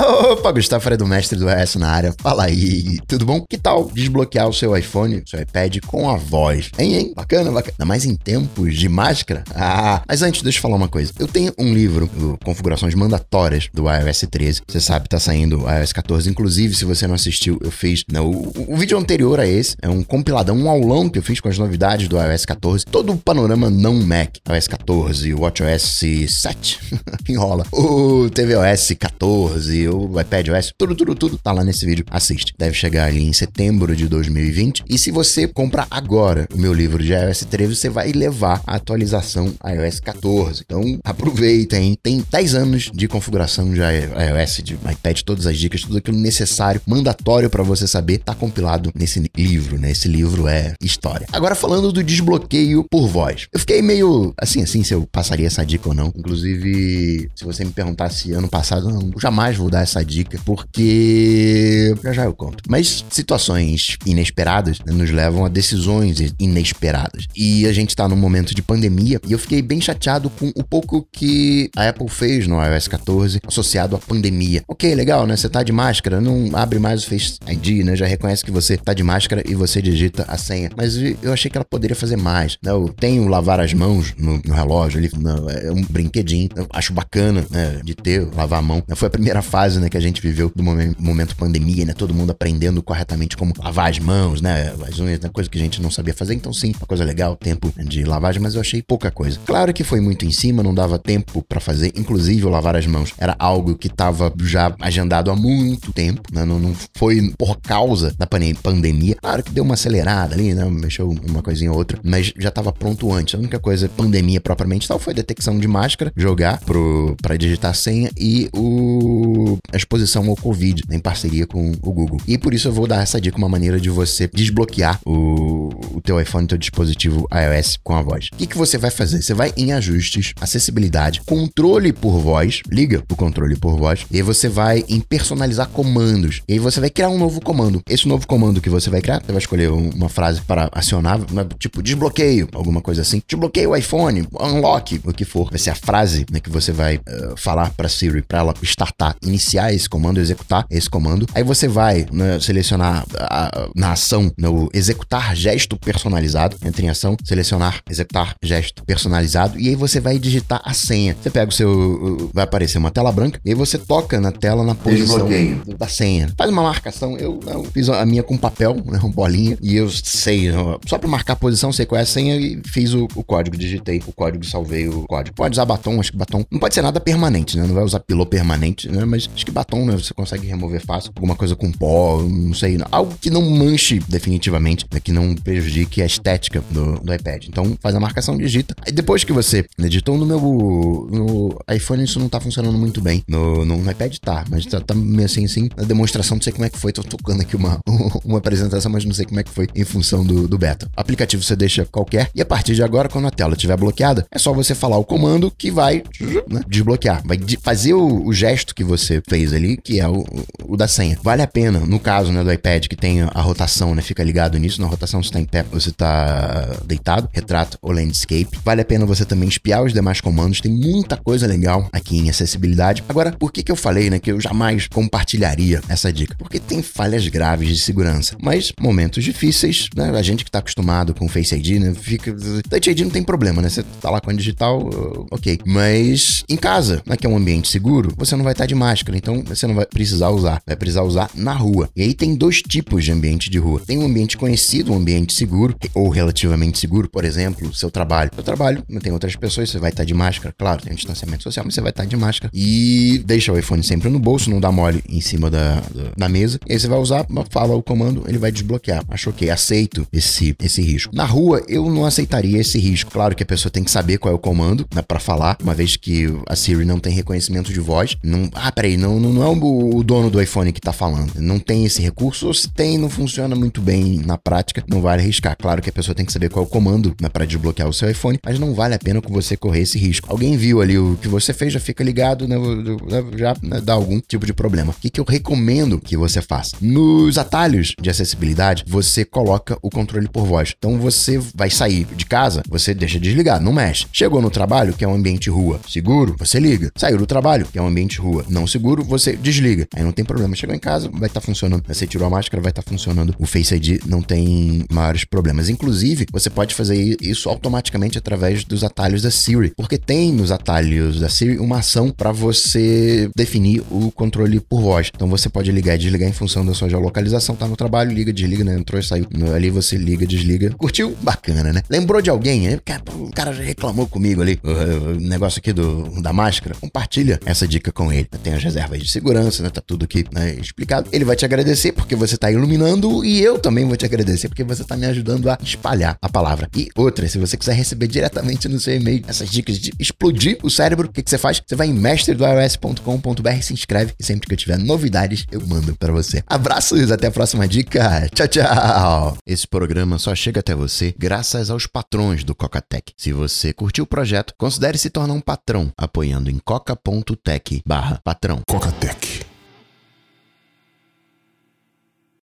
Opa, Gustavo Fredo, mestre do iOS na área. Fala aí, tudo bom? Que tal desbloquear o seu iPhone, seu iPad com a voz? Hein, hein? Bacana, bacana. Ainda mais em tempos de máscara? Ah, mas antes, deixa eu falar uma coisa. Eu tenho um livro, Configurações Mandatórias do iOS 13. Você sabe, tá saindo o iOS 14. Inclusive, se você não assistiu, eu fiz não, o, o vídeo anterior a esse. É um compiladão, um aulão que eu fiz com as novidades do iOS 14. Todo o panorama não Mac. iOS 14, WatchOS 7. Enrola. O tvOS 14, o iPadOS, tudo, tudo, tudo tá lá nesse vídeo. Assiste. Deve chegar ali em setembro de 2020. E se você comprar agora o meu livro de iOS 13, você vai levar a atualização iOS 14. Então, aproveita, hein? Tem 10 anos de configuração de iOS, de iPad, todas as dicas, tudo aquilo necessário, mandatório para você saber, tá compilado nesse livro, né? Esse livro é história. Agora, falando do desbloqueio por voz. Eu fiquei meio assim, assim, se eu passaria essa dica ou não. Inclusive, se você me perguntasse ano passado, não, jamais vou dar essa dica, porque já já eu conto. Mas situações inesperadas né, nos levam a decisões inesperadas. E a gente tá num momento de pandemia e eu fiquei bem chateado com o pouco que a Apple fez no iOS 14 associado à pandemia. Ok, legal, né? Você tá de máscara, não abre mais o Face ID, né? Já reconhece que você tá de máscara e você digita a senha. Mas eu achei que ela poderia fazer mais. Né? Eu tenho lavar as mãos no, no relógio ali, é um brinquedinho. Eu acho bacana, né? De ter, lavar a mão. Foi a primeira fase, né? Que a gente viveu do momento, pandemia, né? Todo mundo aprendendo corretamente como lavar as mãos, né? As unhas, né? Coisa que a gente não sabia fazer. Então, sim, uma coisa legal, tempo de lavagem, mas eu achei pouca coisa. Claro que foi muito em cima, não dava tempo para fazer. Inclusive, o lavar as mãos era algo que tava já agendado há muito tempo, né? Não, não foi por causa da pandemia. Claro que deu uma acelerada ali, né? Mexeu uma coisinha ou outra, mas já tava pronto antes. A única coisa, pandemia propriamente tal, foi detecção de máscara, jogar pro, pra digitar senha e o, a exposição ao Covid, em parceria com o Google. E por isso eu vou dar essa dica, uma maneira de você desbloquear o, o teu iPhone, teu dispositivo iOS com a voz. O que, que você vai fazer? Você vai em ajustes, acessibilidade, controle por voz, liga o controle por voz, e aí você vai em personalizar comandos. E aí você vai criar um novo comando. Esse novo comando que você vai criar, você vai escolher uma frase para acionar, né, tipo desbloqueio, alguma coisa assim. Desbloqueio o iPhone, unlock, o que for. Vai ser a frase né, que você vai uh, falar para Siri, para ela startar, iniciar esse comando, executar esse comando. Aí você vai né, selecionar a, na ação no executar gesto personalizado, entre em ação, selecionar executar gesto personalizado e aí você vai digitar a senha. Você pega o seu, vai aparecer uma tela branca e aí você toca na tela na posição da senha. Faz uma marcação. Eu, eu fiz a minha com papel, né, uma bolinha e eu sei só para marcar a posição, sei qual é a senha e fiz o, o código, digitei o código, salvei o código. Pode usar batom, acho que batom não pode ser nada permanente, né? Não vai usar pilô permanente, né? Mas acho que batom, né? Você consegue remover fácil. Alguma coisa com pó, não sei. Algo que não manche definitivamente, né? que não prejudique a estética do, do iPad. Então faz a marcação, digita. Aí depois que você editou no meu no iPhone, isso não tá funcionando muito bem. No, no iPad tá, mas tá, tá meio assim, assim. Na demonstração, não sei como é que foi. Tô tocando aqui uma, uma apresentação, mas não sei como é que foi em função do, do beta. O aplicativo você deixa qualquer e a partir de agora, quando a tela estiver bloqueada, é só você falar o comando que vai né, desbloquear. Vai fazer o, o, gesto que você fez ali, que é o, o, da senha. Vale a pena, no caso né, do iPad, que tem a rotação, né? Fica ligado nisso. Na rotação, você tá pé, você tá deitado, retrato ou landscape. Vale a pena você também espiar os demais comandos. Tem muita coisa legal aqui em acessibilidade. Agora, por que que eu falei, né, que eu jamais compartilharia essa dica? Porque tem falhas graves de segurança. Mas momentos difíceis, né? A gente que tá acostumado com Face ID, né? Fica. Touch ID não tem problema, né? Você tá lá com a digital, ok. Mas em casa, né, que é um ambiente seguro, você não vai estar de máscara, então você não vai precisar usar. Vai precisar usar na rua. E aí tem dois tipos de ambiente de rua. Tem um ambiente conhecido, um ambiente seguro, ou relativamente seguro, por exemplo, seu trabalho. Seu trabalho, não tem outras pessoas, você vai estar de máscara, claro, tem um distanciamento social, mas você vai estar de máscara. E deixa o iPhone sempre no bolso, não dá mole em cima da, da mesa. E aí você vai usar, fala o comando, ele vai desbloquear. Acho ok, aceito esse, esse risco. Na rua, eu não aceitaria esse risco. Claro que a pessoa tem que saber qual é o comando né, para falar, uma vez que a Siri não tem reconhecimento de voz. Não, ah, peraí, não, não, não é o, o dono do iPhone que tá falando. Não tem esse recurso, ou se tem, não funciona muito bem na prática, não vale arriscar. Claro que a pessoa tem que saber qual é o comando né, para desbloquear o seu iPhone, mas não vale a pena com você correr esse risco. Alguém viu ali o que você fez, já fica ligado, né, já né, dá algum tipo de problema. O que, que eu recomendo que você faça? Nos atalhos de acessibilidade, você coloca o controle por voz. Então você vai sair de casa, você deixa desligado, não mexe. Chegou no trabalho, que é um ambiente rua seguro, você liga. Saiu do trabalho, que é um ambiente rua não seguro, você desliga. Aí não tem problema. Chegou em casa, vai estar tá funcionando. Você tirou a máscara, vai estar tá funcionando. O Face ID não tem maiores problemas. Inclusive, você pode fazer isso automaticamente através dos atalhos da Siri, porque tem nos atalhos da Siri uma ação para você definir o controle por voz. Então você pode ligar e desligar em função da sua geolocalização. Tá no trabalho, liga, desliga, né? Entrou e saiu. Ali você liga, desliga. Curtiu? Bacana, né? Lembrou de alguém? O cara já reclamou comigo ali. O negócio aqui do, da máscara. Compartilha essa dica com ele. Tem as reservas de segurança, né? Tá tudo aqui né, explicado. Ele vai te agradecer porque você tá iluminando e eu também vou te agradecer porque você tá me ajudando a espalhar a palavra. E outra, se você quiser receber diretamente no seu e-mail essas dicas de explodir o cérebro, o que, que você faz? Você vai em mestre.ios.com.br, se inscreve e sempre que eu tiver novidades eu mando para você. Abraços, até a próxima dica. Tchau, tchau. Esse programa só chega até você graças aos patrões do Cocatec. Se você curtiu o projeto, considere se tornar um patrão apoiando em coca.tech/patrão. Cocatec